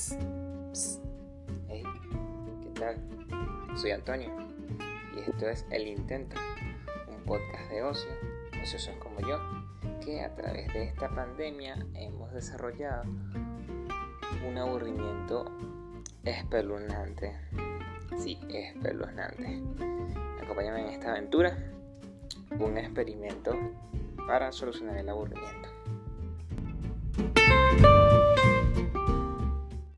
Pues, hey, ¿qué tal? Soy Antonio y esto es El Intento, un podcast de ocio, ociosos como yo, que a través de esta pandemia hemos desarrollado un aburrimiento espeluznante. Sí, espeluznante. Acompáñame en esta aventura, un experimento para solucionar el aburrimiento.